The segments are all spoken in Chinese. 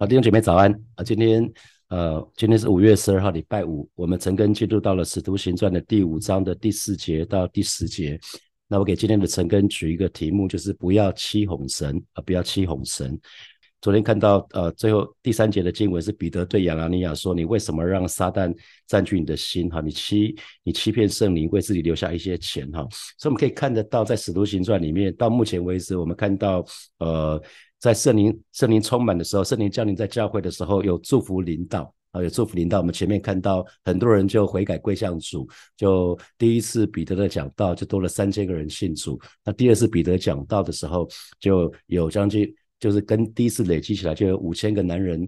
好，弟兄姐妹早安啊！今天呃，今天是五月十二号，礼拜五，我们陈根进入到了《使徒行传》的第五章的第四节到第十节。那我给今天的陈根取一个题目，就是不要欺哄神啊！不要欺哄神。昨天看到呃，最后第三节的经文是彼得对亚拿尼亚说：“你为什么让撒旦占据你的心？哈，你欺你欺骗圣灵，为自己留下一些钱哈。”所以我们可以看得到，在《使徒行传》里面，到目前为止，我们看到呃。在圣灵圣灵充满的时候，圣灵降临在教会的时候，有祝福领导啊，有祝福领导。我们前面看到很多人就悔改归向主，就第一次彼得的讲道就多了三千个人信主。那第二次彼得讲道的时候，就有将近就是跟第一次累积起来就有五千个男人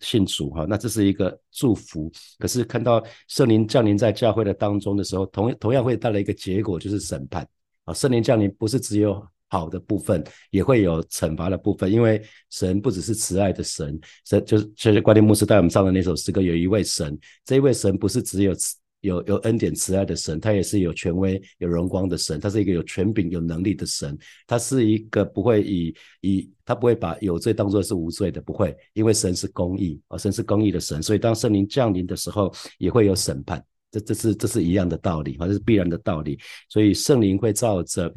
信主哈。那这是一个祝福。可是看到圣灵降临在教会的当中的时候，同同样会带来一个结果，就是审判啊。圣灵降临不是只有。好的部分也会有惩罚的部分，因为神不只是慈爱的神，神就是其实关键牧师带我们唱的那首诗歌，有一位神，这一位神不是只有慈有有恩典慈爱的神，他也是有权威有荣光的神，他是一个有权柄有能力的神，他是一个不会以以他不会把有罪当作是无罪的，不会，因为神是公义啊，神是公义的神，所以当圣灵降临的时候，也会有审判，这这是这是一样的道理啊，这是必然的道理，所以圣灵会照着。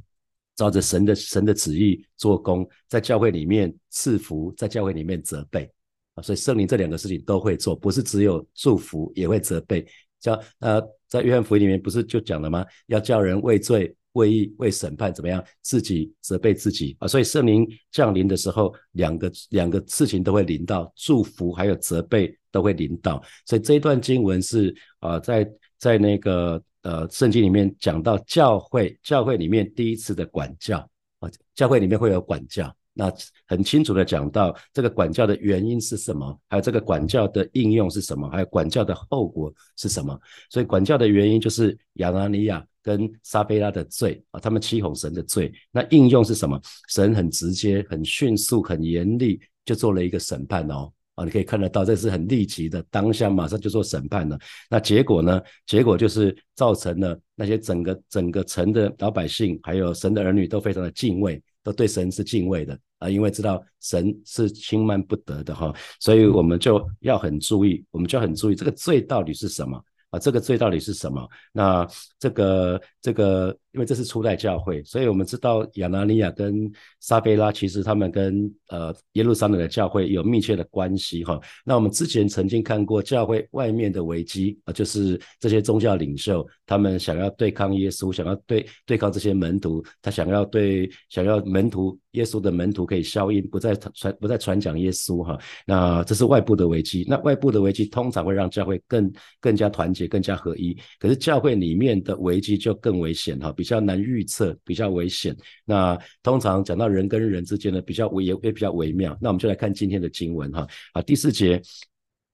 照着神的神的旨意做工，在教会里面赐福，在教会里面责备啊，所以圣灵这两个事情都会做，不是只有祝福，也会责备。叫呃，在约翰福音里面不是就讲了吗？要叫人为罪、为义、为审判，怎么样？自己责备自己啊。所以圣灵降临的时候，两个两个事情都会临到，祝福还有责备都会临到。所以这一段经文是啊，在在那个。呃，圣经里面讲到教会，教会里面第一次的管教啊，教会里面会有管教，那很清楚的讲到这个管教的原因是什么，还有这个管教的应用是什么，还有管教的后果是什么。所以管教的原因就是亚拿尼亚跟撒贝拉的罪啊，他们欺哄神的罪。那应用是什么？神很直接、很迅速、很严厉，就做了一个审判哦。啊，你可以看得到，这是很立即的，当下马上就做审判了。那结果呢？结果就是造成了那些整个整个城的老百姓，还有神的儿女都非常的敬畏，都对神是敬畏的啊，因为知道神是轻慢不得的哈，所以我们就要很注意，我们就很注意这个罪到底是什么。啊，这个罪到底是什么？那这个这个，因为这是初代教会，所以我们知道亚拿尼亚跟撒贝拉其实他们跟呃耶路撒冷的教会有密切的关系哈。那我们之前曾经看过教会外面的危机啊，就是这些宗教领袖他们想要对抗耶稣，想要对对抗这些门徒，他想要对想要门徒。耶稣的门徒可以消音，不再传不再传讲耶稣哈。那这是外部的危机。那外部的危机通常会让教会更更加团结、更加合一。可是教会里面的危机就更危险哈，比较难预测，比较危险。那通常讲到人跟人之间呢比较微也也比较微妙。那我们就来看今天的经文哈。啊，第四节。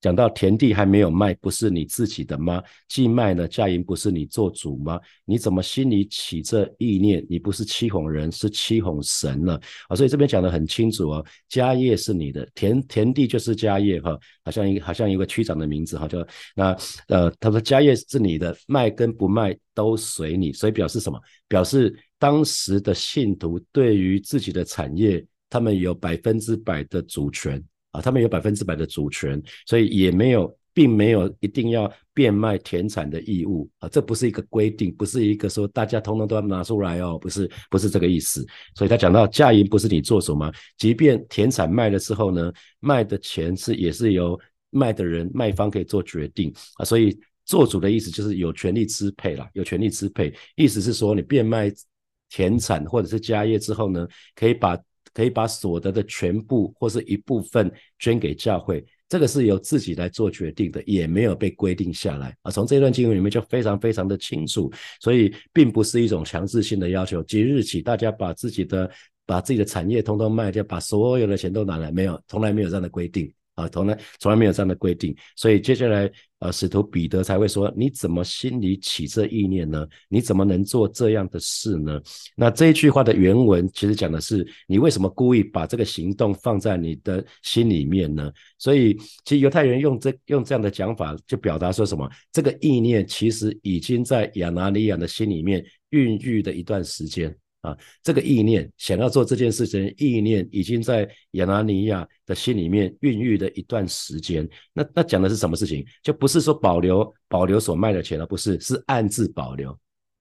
讲到田地还没有卖，不是你自己的吗？既卖了，价银不是你做主吗？你怎么心里起这意念？你不是欺哄人，是欺哄神了啊！所以这边讲的很清楚哦，家业是你的，田田地就是家业哈，好像一好像一个区长的名字哈，就那呃，他说家业是你的，卖跟不卖都随你，所以表示什么？表示当时的信徒对于自己的产业，他们有百分之百的主权。啊，他们有百分之百的主权，所以也没有，并没有一定要变卖田产的义务啊，这不是一个规定，不是一个说大家通通都要拿出来哦，不是，不是这个意思。所以他讲到价银不是你做主吗？即便田产卖了之后呢，卖的钱是也是由卖的人卖方可以做决定啊，所以做主的意思就是有权利支配了，有权利支配，意思是说你变卖田产或者是家业之后呢，可以把。可以把所得的全部或是一部分捐给教会，这个是由自己来做决定的，也没有被规定下来啊。从这段经文里面就非常非常的清楚，所以并不是一种强制性的要求。即日起，大家把自己的把自己的产业通通卖掉，把所有的钱都拿来，没有，从来没有这样的规定。啊，从来从来没有这样的规定，所以接下来，呃，使徒彼得才会说：你怎么心里起这意念呢？你怎么能做这样的事呢？那这一句话的原文其实讲的是，你为什么故意把这个行动放在你的心里面呢？所以，其实犹太人用这用这样的讲法，就表达说什么？这个意念其实已经在亚拿尼亚的心里面孕育的一段时间。啊，这个意念想要做这件事情，意念已经在亚拿尼亚的心里面孕育了一段时间。那那讲的是什么事情？就不是说保留保留所卖的钱了，不是，是暗自保留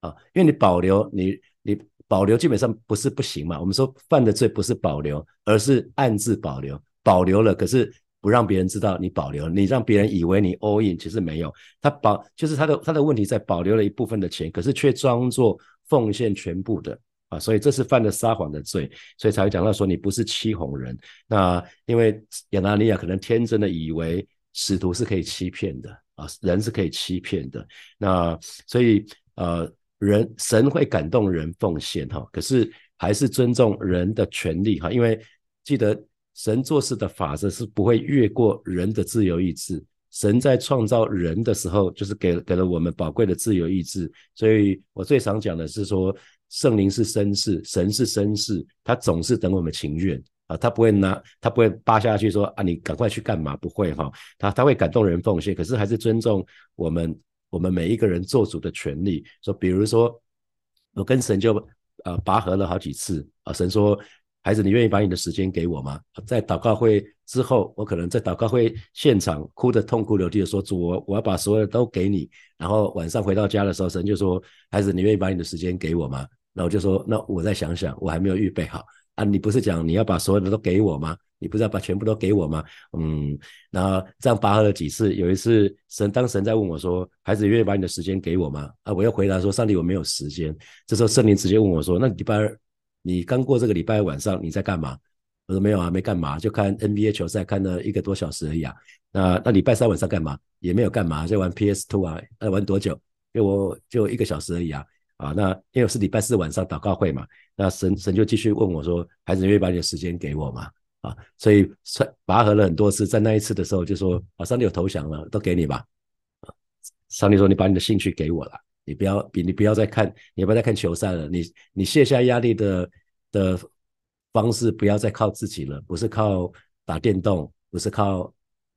啊。因为你保留，你你保留基本上不是不行嘛。我们说犯的罪不是保留，而是暗自保留，保留了，可是不让别人知道你保留，你让别人以为你 all in，其实没有。他保就是他的他的问题在保留了一部分的钱，可是却装作奉献全部的。啊，所以这是犯了撒谎的罪，所以才会讲到说你不是欺哄人。那因为亚拿尼亚可能天真的以为使徒是可以欺骗的啊，人是可以欺骗的。那所以呃，人神会感动人奉献哈，可是还是尊重人的权利哈，因为记得神做事的法则是不会越过人的自由意志。神在创造人的时候，就是给给了我们宝贵的自由意志。所以我最常讲的是说。圣灵是绅士，神是绅士，他总是等我们情愿啊，他不会拿，他不会扒下去说啊，你赶快去干嘛？不会哈，他他会感动人奉献，可是还是尊重我们我们每一个人做主的权利。说比如说，我跟神就呃拔河了好几次啊，神说，孩子，你愿意把你的时间给我吗？在祷告会之后，我可能在祷告会现场哭得痛哭流涕的说，主，我我要把所有的都给你。然后晚上回到家的时候，神就说，孩子，你愿意把你的时间给我吗？那我就说，那我再想想，我还没有预备好啊！你不是讲你要把所有的都给我吗？你不是要把全部都给我吗？嗯，然后这样拔河了几次，有一次神当神在问我说：“孩子，愿意把你的时间给我吗？”啊，我又回答说：“上帝，我没有时间。”这时候圣灵直接问我说：“那礼拜二，你刚过这个礼拜晚上你在干嘛？”我说：“没有啊，没干嘛，就看 NBA 球赛，看了一个多小时而已啊。”那那礼拜三晚上干嘛？也没有干嘛，就玩 PS Two 啊。那玩多久？因为我就一个小时而已啊。啊，那因为是礼拜四晚上祷告会嘛，那神神就继续问我说：“孩子，愿意把你的时间给我吗？”啊，所以拔河了很多次，在那一次的时候就说：“啊，上帝有投降了，都给你吧。”啊，上帝说：“你把你的兴趣给我了，你不要比你不要再看，你不要再看球赛了，你你卸下压力的的方式不要再靠自己了，不是靠打电动，不是靠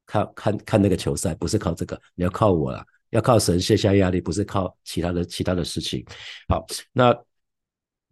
看看看那个球赛，不是靠这个，你要靠我了。”要靠神卸下压力，不是靠其他的其他的事情。好，那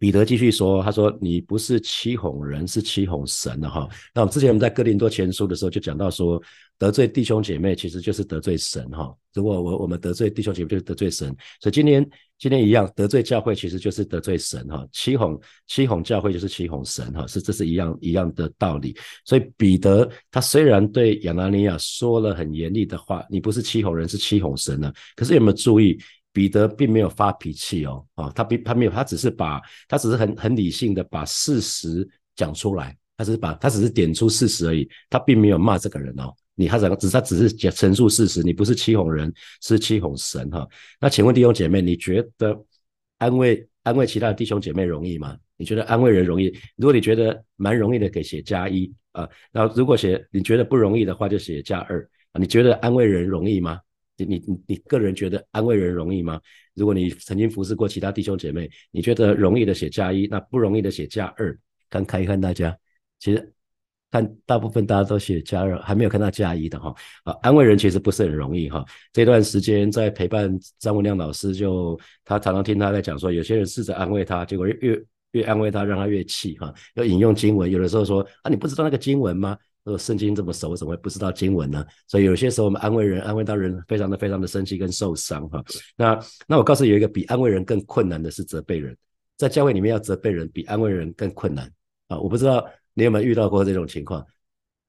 彼得继续说，他说：“你不是欺哄人，是欺哄神的哈。”那我们之前我们在哥林多前书的时候就讲到说。得罪弟兄姐妹其实就是得罪神哈。如果我我们得罪弟兄姐妹，就是得罪神。所以今天今天一样，得罪教会其实就是得罪神哈。欺哄欺哄教会就是欺哄神哈，是这是一样一样的道理。所以彼得他虽然对亚拿尼亚说了很严厉的话，你不是欺哄人，是欺哄神呢。可是有没有注意，彼得并没有发脾气哦啊，他并他没有，他只是把他只是很很理性的把事实讲出来，他只是把他只是点出事实而已，他并没有骂这个人哦。你他怎只他只是陈述事实，你不是欺哄人，是欺哄神哈。那请问弟兄姐妹，你觉得安慰安慰其他的弟兄姐妹容易吗？你觉得安慰人容易？如果你觉得蛮容易的，可以写加一啊。那如果写你觉得不容易的话，就写加二啊。你觉得安慰人容易吗？你你你个人觉得安慰人容易吗？如果你曾经服侍过其他弟兄姐妹，你觉得容易的写加一，那不容易的写加二。刚看一看大家，其实。看大部分大家都写加二，还没有看到加一的哈。啊，安慰人其实不是很容易哈。这段时间在陪伴张文亮老师，就他常常听他在讲说，有些人试着安慰他，结果越越安慰他，让他越气哈。要引用经文，有的时候说啊，你不知道那个经文吗？说圣经这么熟，怎么会不知道经文呢？所以有些时候我们安慰人，安慰到人非常的非常的生气跟受伤哈。那那我告诉你，有一个比安慰人更困难的是责备人，在教会里面要责备人比安慰人更困难啊。我不知道。你有没有遇到过这种情况？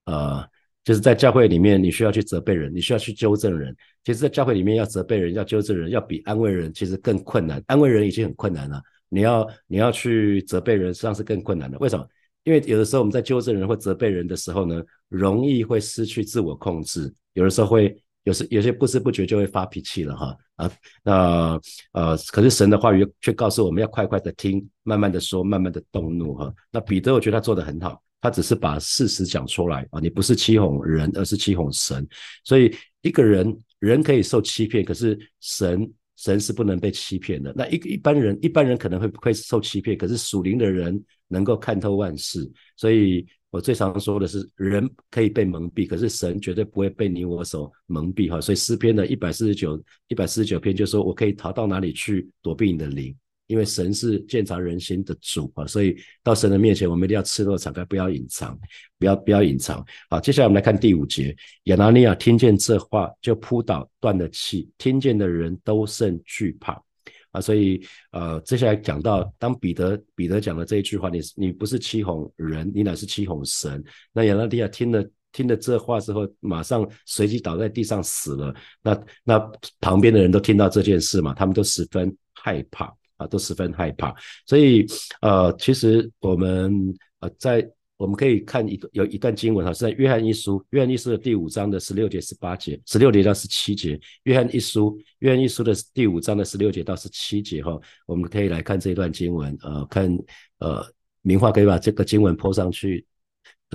呃，就是在教会里面，你需要去责备人，你需要去纠正人。其实，在教会里面要责备人、要纠正人，要比安慰人其实更困难。安慰人已经很困难了，你要你要去责备人，实际上是更困难的。为什么？因为有的时候我们在纠正人或责备人的时候呢，容易会失去自我控制，有的时候会有时有些不知不觉就会发脾气了哈啊。那呃，可是神的话语却告诉我们要快快的听。慢慢的说，慢慢的动怒哈。那彼得我觉得他做的很好，他只是把事实讲出来啊。你不是欺哄人，而是欺哄神。所以一个人人可以受欺骗，可是神神是不能被欺骗的。那一个一般人一般人可能会会受欺骗，可是属灵的人能够看透万事。所以我最常说的是，人可以被蒙蔽，可是神绝对不会被你我所蒙蔽哈。所以诗篇的一百四十九一百四十九篇就说，我可以逃到哪里去躲避你的灵。因为神是鉴察人心的主啊，所以到神的面前，我们一定要赤裸敞开，不要隐藏，不要不要隐藏。好，接下来我们来看第五节，亚拿尼亚听见这话，就扑倒，断了气。听见的人都甚惧怕啊，所以呃，接下来讲到，当彼得彼得讲了这一句话，你你不是欺哄人，你乃是欺哄神。那亚拿尼亚听了。听了这话之后，马上随即倒在地上死了。那那旁边的人都听到这件事嘛，他们都十分害怕都十分害怕。所以呃，其实我们呃在我们可以看一个有一段经文哈，是在约翰一书，约翰一书的第五章的十六节、十八节，十六节到十七节。约翰一书，约翰一书的第五章的十六节到十七节哈，我们可以来看这一段经文。呃，看呃，明话可以把这个经文泼上去。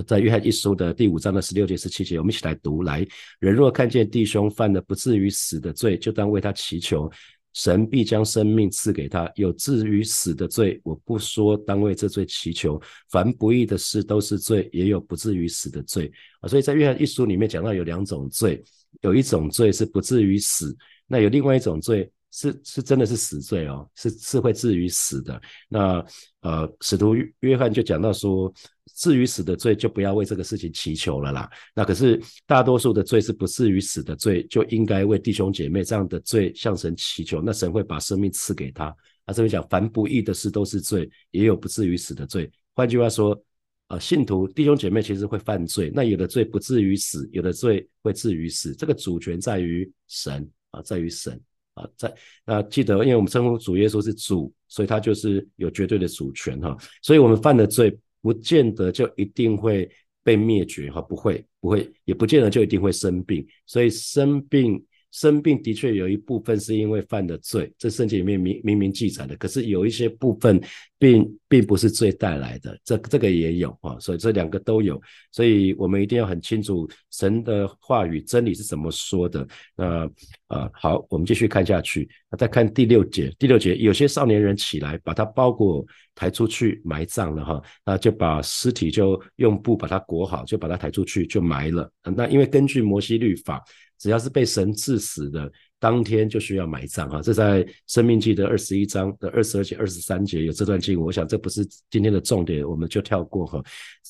在约翰一书的第五章的十六节、十七节，我们一起来读。来，人若看见弟兄犯了不至于死的罪，就当为他祈求，神必将生命赐给他。有至于死的罪，我不说，当为这罪祈求。凡不义的事都是罪，也有不至于死的罪啊。所以在约翰一书里面讲到有两种罪，有一种罪是不至于死，那有另外一种罪。是是真的是死罪哦，是是会至于死的。那呃，使徒约翰就讲到说，至于死的罪就不要为这个事情祈求了啦。那可是大多数的罪是不至于死的罪，就应该为弟兄姐妹这样的罪向神祈求，那神会把生命赐给他。他这边讲，凡不义的事都是罪，也有不至于死的罪。换句话说，呃，信徒弟兄姐妹其实会犯罪，那有的罪不至于死，有的罪会至于死，这个主权在于神啊，在于神。啊，在那记得，因为我们称呼主耶稣是主，所以他就是有绝对的主权哈。所以我们犯的罪，不见得就一定会被灭绝哈，不会，不会，也不见得就一定会生病。所以生病。生病的确有一部分是因为犯的罪，这圣经里面明明明记载的。可是有一些部分并并不是罪带来的，这这个也有啊，所以这两个都有。所以我们一定要很清楚神的话语真理是怎么说的。那啊好，我们继续看下去。那再看第六节，第六节有些少年人起来，把他包裹抬出去埋葬了哈，那就把尸体就用布把它裹好，就把它抬出去就埋了。那因为根据摩西律法。只要是被神治死的，当天就需要埋葬啊。这在《生命记》的二十一章的二十二节、二十三节有这段经文。我想这不是今天的重点，我们就跳过哈。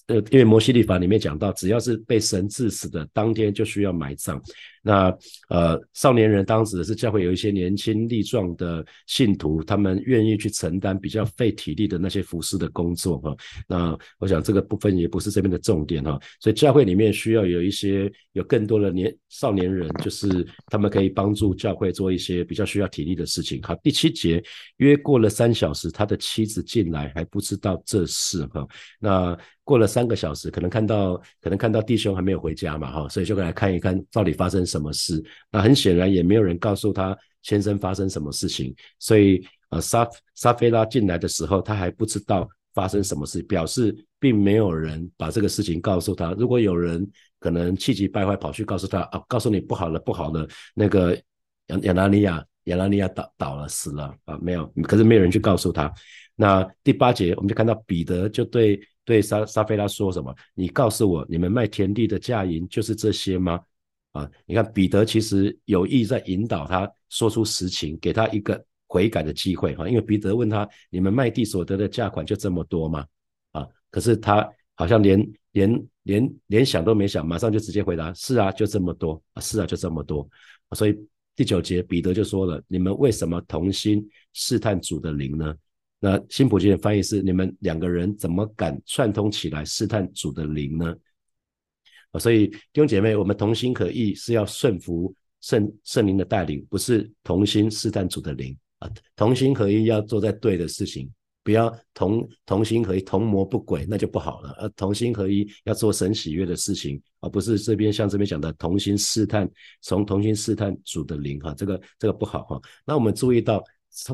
呃，因为摩西律法里面讲到，只要是被神治死的，当天就需要埋葬。那呃，少年人当时是教会有一些年轻力壮的信徒，他们愿意去承担比较费体力的那些服侍的工作哈。那我想这个部分也不是这边的重点哈。所以教会里面需要有一些有更多的年少年人，就是他们可以帮助教会做一些比较需要体力的事情。好，第七节约过了三小时，他的妻子进来还不知道这事哈。那过了三个小时，可能看到可能看到弟兄还没有回家嘛，哈，所以就过来看一看到底发生什么事。那很显然也没有人告诉他先生发生什么事情，所以呃，沙沙菲拉进来的时候，他还不知道发生什么事，表示并没有人把这个事情告诉他。如果有人可能气急败坏跑去告诉他啊，告诉你不好了不好了，那个亚亚拿尼亚亚拿尼亚倒倒了死了啊，没有，可是没有人去告诉他。那第八节我们就看到彼得就对。对沙沙菲拉说什么？你告诉我，你们卖田地的价银就是这些吗？啊，你看彼得其实有意在引导他说出实情，给他一个悔改的机会哈。因为彼得问他，你们卖地所得的价款就这么多吗？啊，可是他好像连连连连想都没想，马上就直接回答：是啊，就这么多啊，是啊，就这么多。所以第九节彼得就说了：你们为什么同心试探主的灵呢？那新普金的翻译是：你们两个人怎么敢串通起来试探主的灵呢？啊，所以弟兄姐妹，我们同心合意是要顺服圣圣灵的带领，不是同心试探主的灵啊。同心合意要做在对的事情，不要同同心合一同谋不轨，那就不好了。呃，同心合一要做神喜悦的事情，而不是这边像这边讲的同心试探，从同心试探主的灵哈，这个这个不好哈。那我们注意到。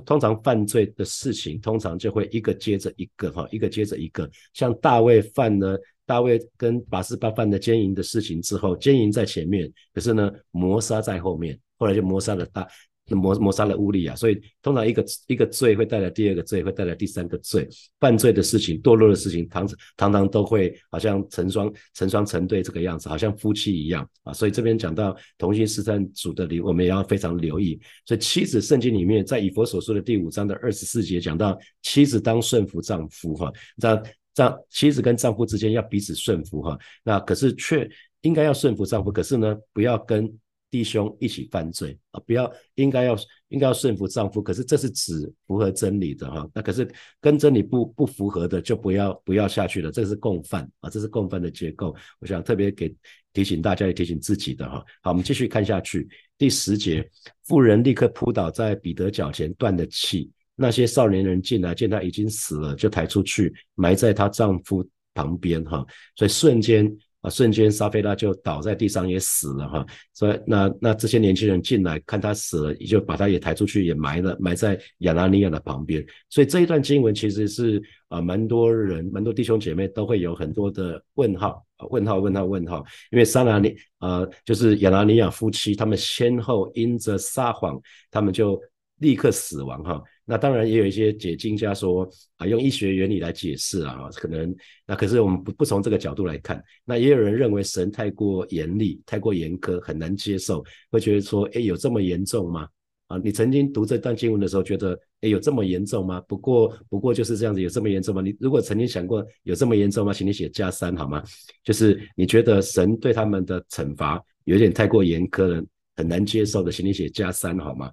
通常犯罪的事情，通常就会一个接着一个，哈，一个接着一个。像大卫犯了大卫跟拔示巴犯的奸淫的事情之后，奸淫在前面，可是呢，谋杀在后面，后来就谋杀了大磨磨杀了乌利亚，所以通常一个一个罪会带来第二个罪，会带来第三个罪。犯罪的事情、堕落的事情，常常常都会好像成双成双成对这个样子，好像夫妻一样啊。所以这边讲到同性试探主的理，我们也要非常留意。所以妻子圣经里面，在以佛所说的第五章的二十四节讲到，妻子当顺服丈夫哈，这丈妻子跟丈夫之间要彼此顺服哈。那可是却应该要顺服丈夫，可是呢，不要跟。弟兄一起犯罪啊！不要应该要应该要顺服丈夫，可是这是只符合真理的哈。那可是跟真理不不符合的，就不要不要下去了。这是共犯啊，这是共犯的结构。我想特别给提醒大家，也提醒自己的哈。好，我们继续看下去。第十节，妇人立刻扑倒在彼得脚前，断了气。那些少年人进来，见他已经死了，就抬出去埋在她丈夫旁边哈。所以瞬间。瞬间，沙菲拉就倒在地上，也死了哈。所以，那那这些年轻人进来看他死了，也就把他也抬出去，也埋了，埋在亚拿尼亚的旁边。所以这一段经文其实是啊，蛮多人、蛮多弟兄姐妹都会有很多的问号问号、问号、问号。因为撒拿尼啊，就是亚拿尼亚夫妻，他们先后因着撒谎，他们就立刻死亡哈。那当然也有一些解经家说啊，用医学原理来解释啊，可能那可是我们不不从这个角度来看。那也有人认为神太过严厉、太过严苛，很难接受，会觉得说，哎，有这么严重吗？啊，你曾经读这段经文的时候，觉得，哎，有这么严重吗？不过，不过就是这样子，有这么严重吗？你如果曾经想过有这么严重吗？请你写加三好吗？就是你觉得神对他们的惩罚有点太过严苛了，很难接受的，请你写加三好吗？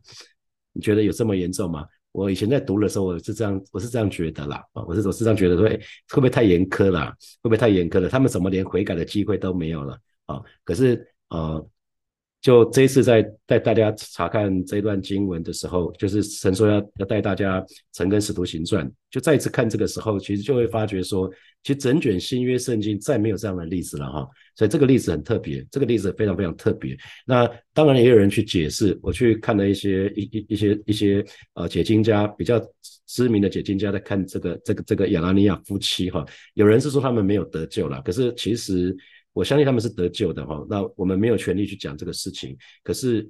你觉得有这么严重吗？我以前在读的时候，我是这样，我是这样觉得啦，啊，我是我是这样觉得说，会不会太严苛了？会不会太严苛了？他们怎么连悔改的机会都没有了？啊，可是呃。就这一次在带大家查看这段经文的时候，就是神说要要带大家陈根使徒行传，就再一次看这个时候，其实就会发觉说，其实整卷新约圣经再没有这样的例子了哈。所以这个例子很特别，这个例子非常非常特别。那当然也有人去解释，我去看了一些一一一些一些呃解经家比较知名的解经家在看这个这个这个亚拉尼亚夫妻哈，有人是说他们没有得救了，可是其实。我相信他们是得救的哈，那我们没有权利去讲这个事情。可是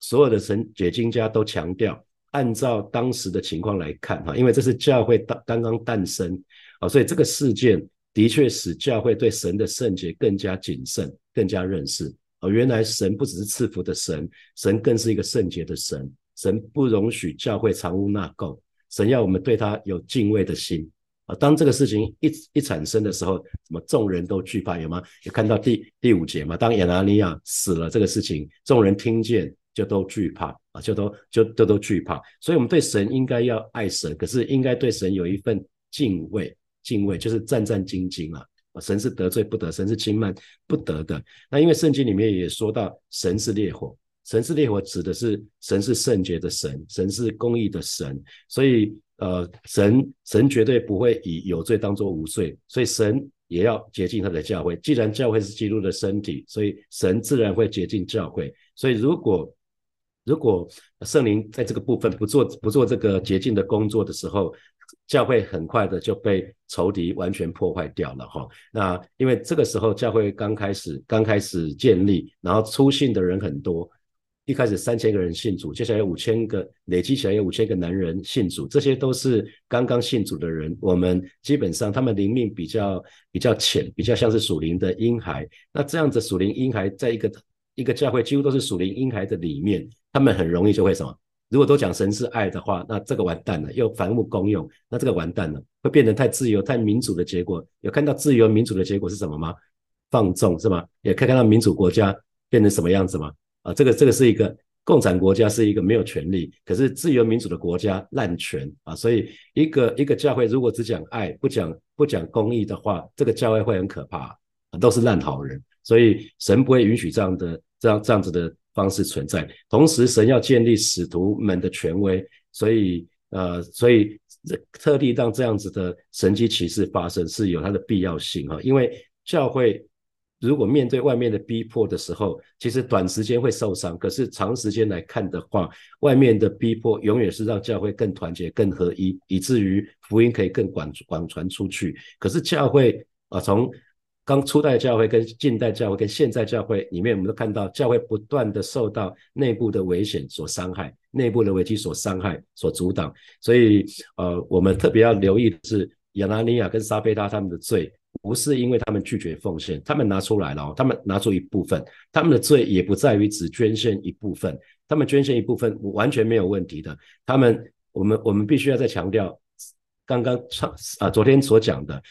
所有的神解经家都强调，按照当时的情况来看哈，因为这是教会刚刚刚诞生啊，所以这个事件的确使教会对神的圣洁更加谨慎、更加认识啊。原来神不只是赐福的神，神更是一个圣洁的神，神不容许教会藏污纳垢，神要我们对他有敬畏的心。啊，当这个事情一一产生的时候，什么众人都惧怕，有吗？有看到第第五节吗？当亚拿尼亚死了，这个事情众人听见就都惧怕啊，就都就都都惧怕。所以，我们对神应该要爱神，可是应该对神有一份敬畏，敬畏就是战战兢兢啊。神是得罪不得，神是轻慢不得的。那因为圣经里面也说到，神是烈火，神是烈火指的是神是圣洁的神，神是公义的神，所以。呃，神神绝对不会以有罪当作无罪，所以神也要洁净他的教会。既然教会是基督的身体，所以神自然会洁净教会。所以如果如果圣灵在这个部分不做不做这个洁净的工作的时候，教会很快的就被仇敌完全破坏掉了哈。那因为这个时候教会刚开始刚开始建立，然后出信的人很多。一开始三千个人信主，接下来五千个，累积起来有五千个男人信主，这些都是刚刚信主的人。我们基本上他们灵命比较比较浅，比较像是属灵的婴孩。那这样子属灵婴孩在一个一个教会几乎都是属灵婴孩的里面，他们很容易就会什么？如果都讲神是爱的话，那这个完蛋了，又凡物公用，那这个完蛋了，会变得太自由、太民主的结果。有看到自由民主的结果是什么吗？放纵是吗？也可以看到民主国家变成什么样子吗？啊，这个这个是一个共产国家，是一个没有权利，可是自由民主的国家滥权啊，所以一个一个教会如果只讲爱，不讲不讲公义的话，这个教会会很可怕，都是烂好人，所以神不会允许这样的这样这样子的方式存在。同时，神要建立使徒们的权威，所以呃，所以特地让这样子的神迹奇事发生是有它的必要性啊，因为教会。如果面对外面的逼迫的时候，其实短时间会受伤，可是长时间来看的话，外面的逼迫永远是让教会更团结、更合一，以至于福音可以更广广传出去。可是教会啊，从刚初代教会跟近代教会跟现在教会里面，我们都看到教会不断的受到内部的危险所伤害，内部的危机所伤害、所阻挡。所以，呃，我们特别要留意的是，亚拿尼亚跟撒贝拉他们的罪，不是因为他们拒绝奉献，他们拿出来了，他们拿出一部分，他们的罪也不在于只捐献一部分，他们捐献一部分完全没有问题的。他们，我们我们必须要再强调，刚刚上啊昨天所讲的，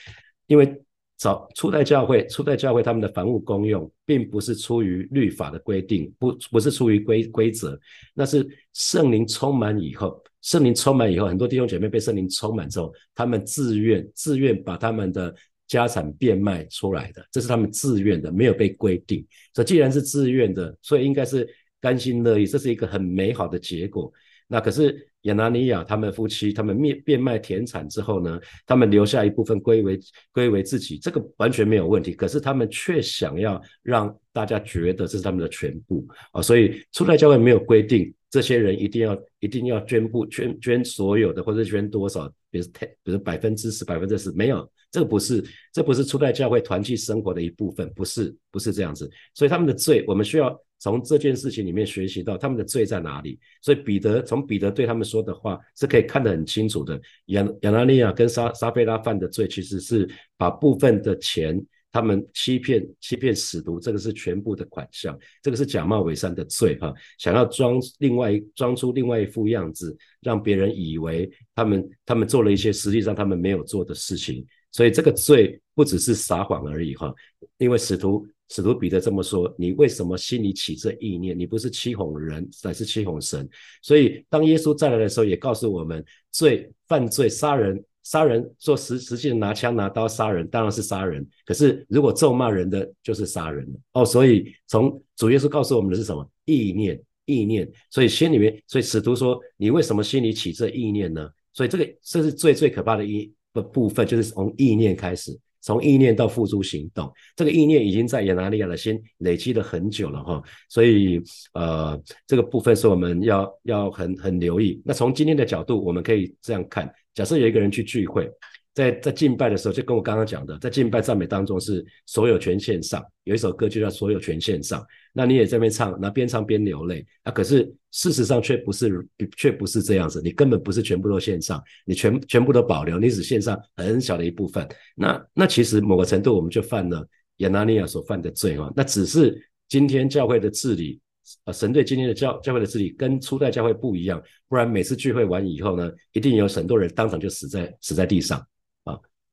因为。早初代教会，初代教会他们的房屋公用，并不是出于律法的规定，不不是出于规规则，那是圣灵充满以后，圣灵充满以后，很多弟兄姐妹被圣灵充满之后，他们自愿自愿把他们的家产变卖出来的，这是他们自愿的，没有被规定。所以既然是自愿的，所以应该是甘心乐意，这是一个很美好的结果。那可是亚拿尼亚他们夫妻，他们变变卖田产之后呢，他们留下一部分归为归为自己，这个完全没有问题。可是他们却想要让大家觉得这是他们的全部啊，所以初代教会没有规定这些人一定要一定要捐布捐捐所有的，或者捐多少，比如比如百分之十百分之十，没有，这不是这不是初代教会团契生活的一部分，不是不是这样子。所以他们的罪，我们需要。从这件事情里面学习到他们的罪在哪里，所以彼得从彼得对他们说的话是可以看得很清楚的。亚亚拿尼亚跟沙沙菲拉犯的罪其实是把部分的钱，他们欺骗欺骗使徒，这个是全部的款项，这个是假冒伪善的罪哈，想要装另外装出另外一副样子，让别人以为他们他们做了一些实际上他们没有做的事情，所以这个罪不只是撒谎而已哈，因为使徒。使徒彼得这么说：“你为什么心里起这意念？你不是欺哄人，乃是欺哄神。所以，当耶稣再来的时候，也告诉我们：罪、犯罪、杀人、杀人，做实实际的拿枪拿刀杀人，当然是杀人。可是，如果咒骂人的，就是杀人。哦，所以从主耶稣告诉我们的是什么？意念，意念。所以心里面，所以使徒说：你为什么心里起这意念呢？所以这个这是最最可怕的意的部分，就是从意念开始。”从意念到付诸行动，这个意念已经在亚拿利亚的心累积了很久了哈，所以呃，这个部分是我们要要很很留意。那从今天的角度，我们可以这样看：假设有一个人去聚会。在在敬拜的时候，就跟我刚刚讲的，在敬拜赞美当中是所有权线上，有一首歌就叫所有权线上。那你也在边唱，那边唱边流泪。啊，可是事实上却不是，却不是这样子。你根本不是全部都线上，你全全部都保留，你只线上很小的一部分。那那其实某个程度，我们就犯了亚拿尼亚所犯的罪啊。那只是今天教会的治理，啊，神对今天的教教会的治理跟初代教会不一样。不然每次聚会完以后呢，一定有很多人当场就死在死在地上。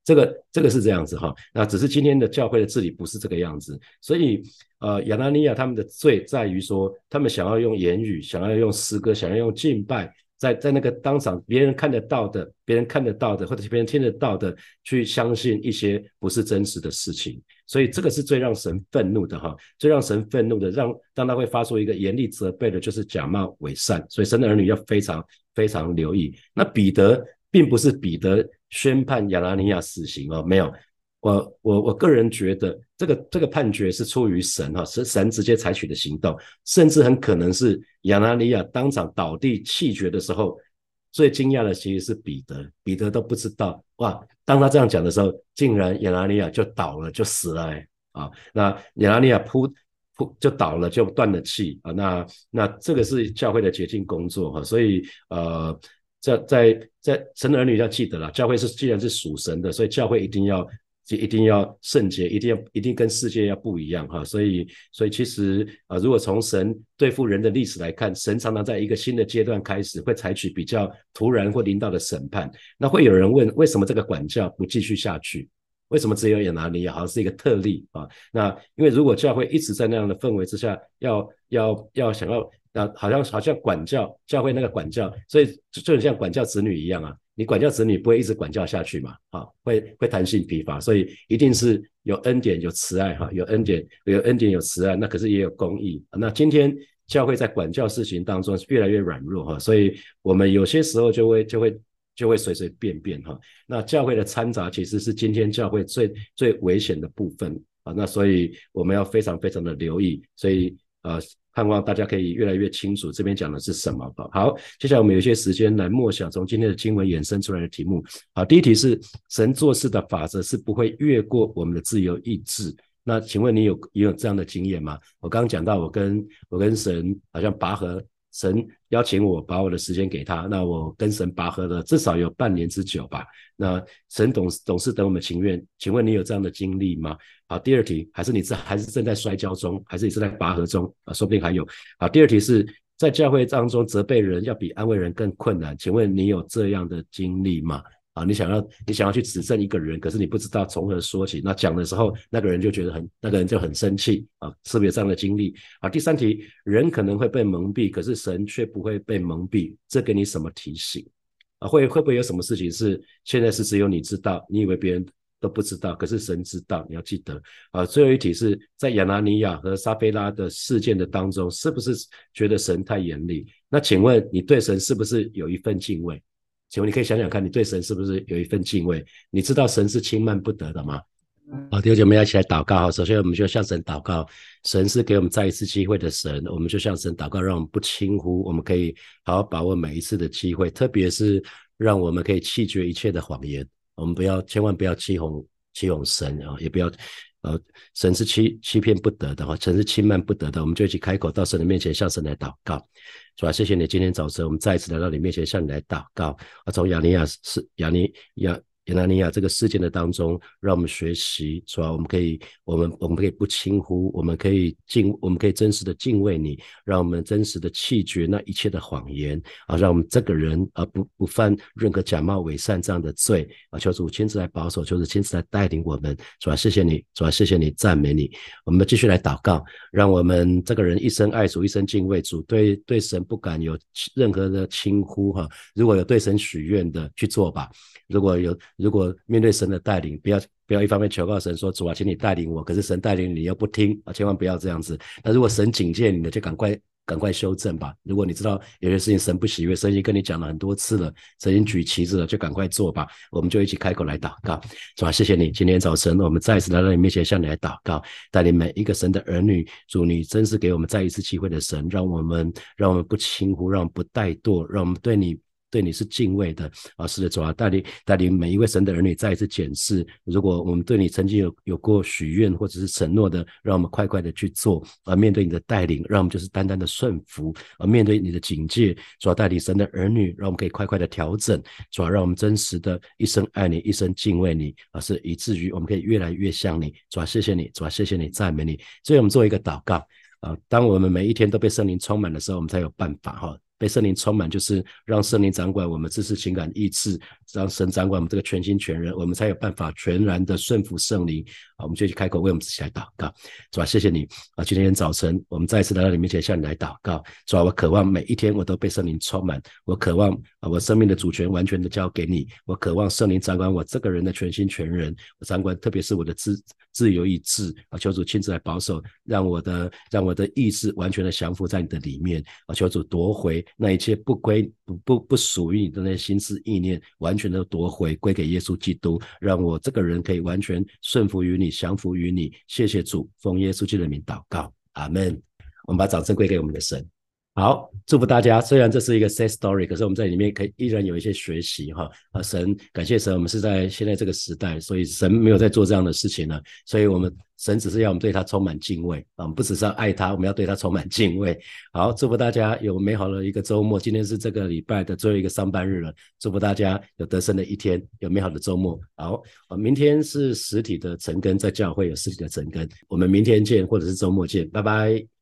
这个这个是这样子哈，那只是今天的教会的治理不是这个样子，所以呃亚拿尼亚他们的罪在于说，他们想要用言语，想要用诗歌，想要用敬拜，在在那个当场别人看得到的，别人看得到的，或者是别人听得到的，去相信一些不是真实的事情，所以这个是最让神愤怒的哈，最让神愤怒的，让让他会发出一个严厉责备的，就是假冒伪善，所以神的儿女要非常非常留意。那彼得并不是彼得。宣判亚拉尼亚死刑哦，没有，我我我个人觉得这个这个判决是出于神哈，是神直接采取的行动，甚至很可能是亚拉尼亚当场倒地气绝的时候，最惊讶的其实是彼得，彼得都不知道哇，当他这样讲的时候，竟然亚拉尼亚就倒了，就死了啊，那亚拉尼亚扑扑就倒了，就断了气啊，那那这个是教会的洁净工作哈，所以呃。在在在神的儿女要记得了，教会是既然是属神的，所以教会一定要就一定要圣洁，一定要一定跟世界要不一样哈。所以所以其实啊，如果从神对付人的历史来看，神常常在一个新的阶段开始会采取比较突然或领导的审判。那会有人问，为什么这个管教不继续下去？为什么只有亚拿尼亚好像是一个特例啊？那因为如果教会一直在那样的氛围之下，要要要想要。那好像好像管教教会那个管教，所以就就像管教子女一样啊，你管教子女不会一直管教下去嘛，啊，会会弹性疲乏，所以一定是有恩典有慈爱哈，有恩典有恩典有慈爱，那可是也有公义。那今天教会在管教事情当中是越来越软弱哈，所以我们有些时候就会就会就会随随便便哈。那教会的掺杂其实是今天教会最最危险的部分啊，那所以我们要非常非常的留意，所以。呃，盼望大家可以越来越清楚这边讲的是什么。好，接下来我们有一些时间来默想从今天的经文衍生出来的题目。好，第一题是神做事的法则是不会越过我们的自由意志。那请问你有也有这样的经验吗？我刚刚讲到我跟我跟神好像拔河。神邀请我把我的时间给他，那我跟神拔河了至少有半年之久吧。那神总总是等我们情愿，请问你有这样的经历吗？好，第二题，还是你在还是正在摔跤中，还是你正在拔河中啊？说不定还有。好，第二题是在教会当中责备人要比安慰人更困难，请问你有这样的经历吗？啊，你想要你想要去指证一个人，可是你不知道从何说起。那讲的时候，那个人就觉得很，那个人就很生气啊，是不是有这样的经历？啊，第三题，人可能会被蒙蔽，可是神却不会被蒙蔽，这给你什么提醒？啊，会会不会有什么事情是现在是只有你知道，你以为别人都不知道，可是神知道？你要记得啊。最后一题是在亚拿尼亚和撒菲拉的事件的当中，是不是觉得神太严厉？那请问你对神是不是有一份敬畏？请问你可以想想看，你对神是不是有一份敬畏？你知道神是轻慢不得的吗？好，弟兄姐妹一起来祷告。首先，我们就向神祷告，神是给我们再一次机会的神，我们就向神祷告，让我们不轻忽，我们可以好好把握每一次的机会，特别是让我们可以弃绝一切的谎言。我们不要，千万不要欺哄欺哄神啊，也不要。呃，神是欺欺骗不得的哈，神是轻慢不得的，我们就一起开口到神的面前，向神来祷告，是吧？谢谢你，今天早晨我们再一次来到你面前，向你来祷告。啊，从亚尼亚是亚尼亚。亚拿尼亚这个事件的当中，让我们学习，是吧？我们可以，我们我们可以不轻忽，我们可以敬，我们可以真实的敬畏你，让我们真实的弃绝那一切的谎言啊，让我们这个人啊不不犯任何假冒伪善这样的罪啊。求主亲自来保守，求主亲自来带领我们，主啊，谢谢你，主啊，谢谢你，赞美你。我们继续来祷告，让我们这个人一生爱主，一生敬畏主，对对神不敢有任何的轻忽哈。如果有对神许愿的，去做吧。如果有，如果面对神的带领，不要不要一方面求告神说主啊，请你带领我，可是神带领你又不听啊，千万不要这样子。那如果神警戒你的，就赶快赶快修正吧。如果你知道有些事情神不喜悦，神已经跟你讲了很多次了，神已经举旗子了，就赶快做吧。我们就一起开口来祷告，主啊，谢谢你，今天早晨我们再一次来到你面前，向你来祷告，带领每一个神的儿女，主你真是给我们再一次机会的神，让我们让我们不轻忽，让我们不怠惰，让我们对你。对你是敬畏的啊，是的，主啊，带领带领每一位神的儿女再一次检视，如果我们对你曾经有有过许愿或者是承诺的，让我们快快的去做，而面对你的带领，让我们就是单单的顺服；而面对你的警戒，主要带领神的儿女，让我们可以快快的调整，主要让我们真实的一生爱你，一生敬畏你，而是以至于我们可以越来越像你。主要谢谢你，主要谢谢你，赞美你。所以我们做一个祷告啊，当我们每一天都被圣灵充满的时候，我们才有办法哈。被圣灵充满，就是让圣灵掌管我们知识、情感、意志，让神掌管我们这个全心全人，我们才有办法全然的顺服圣灵。好，我们就去开口为我们自己来祷告，是吧？谢谢你啊！今天早晨我们再一次来到你面前，向你来祷告，是吧？我渴望每一天我都被圣灵充满，我渴望啊，我生命的主权完全的交给你，我渴望圣灵掌管我这个人的全心全人，我掌管特别是我的自自由意志啊，求主亲自来保守，让我的让我的意志完全的降服在你的里面啊，求主夺回那一切不归不不不属于你的那些心思意念，完全的夺回归给耶稣基督，让我这个人可以完全顺服于你。降服于你，谢谢主，奉耶稣基督的名祷告，阿门。我们把掌声归给我们的神。好，祝福大家。虽然这是一个 sad story，可是我们在里面可以依然有一些学习哈。啊，神，感谢神，我们是在现在这个时代，所以神没有在做这样的事情呢。所以我们神只是要我们对他充满敬畏啊，我们不只是要爱他，我们要对他充满敬畏。好，祝福大家有美好的一个周末。今天是这个礼拜的最后一个上班日了，祝福大家有得胜的一天，有美好的周末。好，啊，明天是实体的晨更，在教会有实体的晨更，我们明天见，或者是周末见，拜拜。